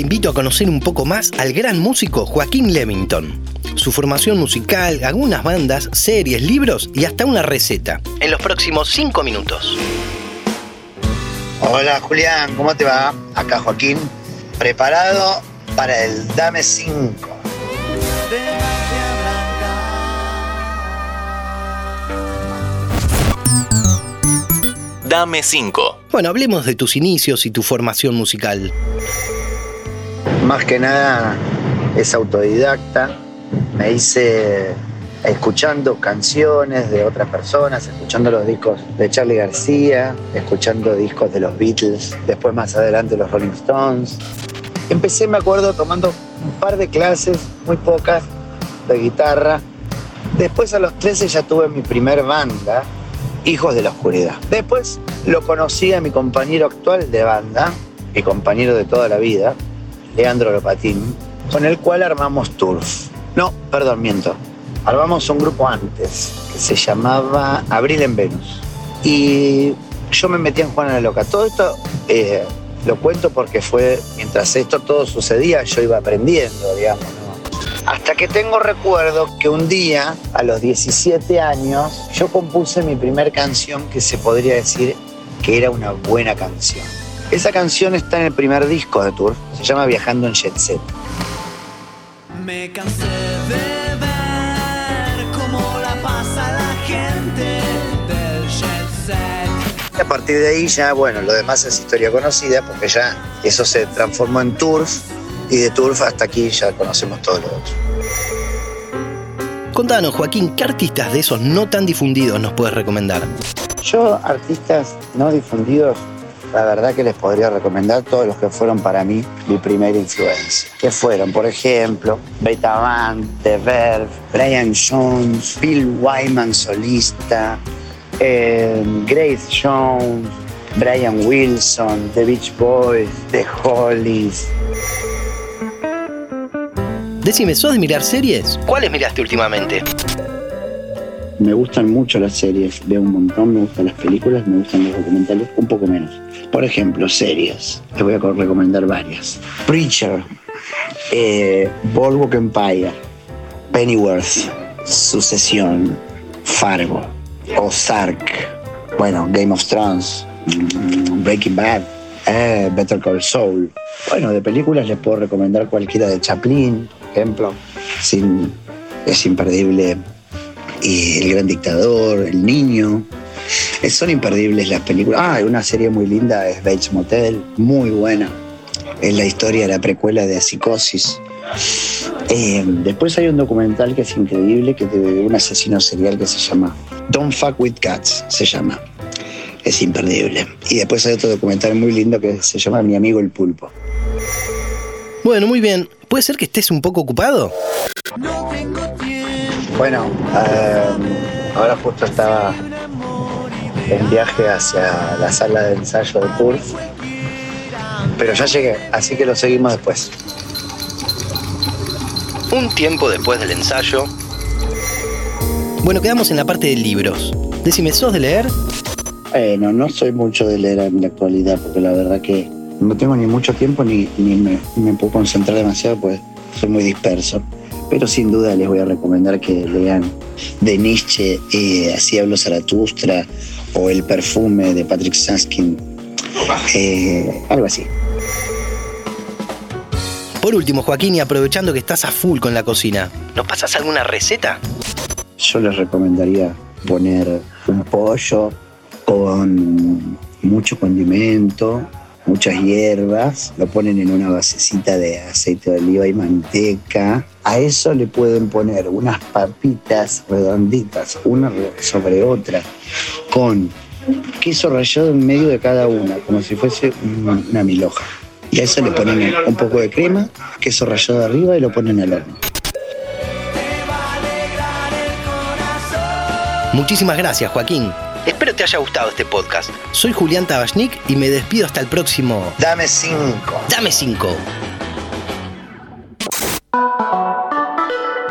te invito a conocer un poco más al gran músico Joaquín Levington. Su formación musical, algunas bandas, series, libros y hasta una receta. En los próximos 5 minutos. Hola Julián, ¿cómo te va? Acá Joaquín, preparado para el Dame 5. Dame 5. Bueno, hablemos de tus inicios y tu formación musical. Más que nada es autodidacta. Me hice escuchando canciones de otras personas, escuchando los discos de Charlie García, escuchando discos de los Beatles, después más adelante los Rolling Stones. Empecé, me acuerdo, tomando un par de clases, muy pocas, de guitarra. Después a los 13 ya tuve mi primer banda, Hijos de la Oscuridad. Después lo conocí a mi compañero actual de banda, mi compañero de toda la vida, Leandro Lopatín, con el cual armamos Turf. No, perdón, miento. Armamos un grupo antes que se llamaba Abril en Venus. Y yo me metí en Juana la Loca. Todo esto eh, lo cuento porque fue mientras esto todo sucedía, yo iba aprendiendo, digamos. Hasta que tengo recuerdo que un día, a los 17 años, yo compuse mi primer canción que se podría decir que era una buena canción. Esa canción está en el primer disco de Tour, se llama Viajando en Jet Set. Me cansé de ver cómo la pasa la gente del Jet Set. A partir de ahí ya, bueno, lo demás es historia conocida porque ya eso se transformó en Turf y de Turf hasta aquí ya conocemos todo lo otro. Contanos, Joaquín, ¿qué artistas de esos no tan difundidos nos puedes recomendar? Yo, artistas no difundidos, la verdad que les podría recomendar todos los que fueron para mí mi primera influencia. Que fueron, por ejemplo, Beta Band, The Verve, Brian Jones, Bill Wyman solista, eh, Grace Jones, Brian Wilson, The Beach Boys, The Hollies, Decime, ¿sos de mirar series? ¿Cuáles miraste últimamente? Me gustan mucho las series, veo un montón, me gustan las películas, me gustan los documentales, un poco menos. Por ejemplo, series, les voy a recomendar varias. Preacher, eh, Boardwalk Empire, Pennyworth, Sucesión, Fargo, Ozark, bueno, Game of Thrones, mm, Breaking Bad, eh, Better Call Saul. Bueno, de películas les puedo recomendar cualquiera de Chaplin, ejemplo. Sin, es imperdible y El Gran Dictador, El Niño. son imperdibles las películas. Ah, una serie muy linda es Bates Motel, muy buena. Es la historia de la precuela de Psicosis. Eh, después hay un documental que es increíble, que es de un asesino serial que se llama Don't Fuck With Cats, se llama. Es imperdible. Y después hay otro documental muy lindo que se llama Mi amigo el pulpo. Bueno, muy bien. ¿Puede ser que estés un poco ocupado? Bueno, eh, ahora justo estaba en viaje hacia la sala de ensayo de Turf, pero ya llegué, así que lo seguimos después. Un tiempo después del ensayo. Bueno, quedamos en la parte de libros. Decime, ¿sos de leer? Bueno, no soy mucho de leer en la actualidad, porque la verdad que no tengo ni mucho tiempo ni, me, puedo concentrar demasiado, pues soy muy disperso. Pero sin duda les voy a recomendar que lean de Nietzsche, eh, Así habló Zaratustra o El perfume de Patrick Saskin, eh, algo así. Por último, Joaquín, y aprovechando que estás a full con la cocina, ¿nos pasas alguna receta? Yo les recomendaría poner un pollo con mucho condimento, muchas hierbas, lo ponen en una basecita de aceite de oliva y manteca. A eso le pueden poner unas papitas redonditas, una sobre otra, con queso rallado en medio de cada una, como si fuese una milhoja. Y a eso le ponen un poco de crema, queso rallado arriba y lo ponen al horno. Muchísimas gracias, Joaquín. Espero te haya gustado este podcast. Soy Julián Tabachnik y me despido hasta el próximo. Dame 5. Dame 5.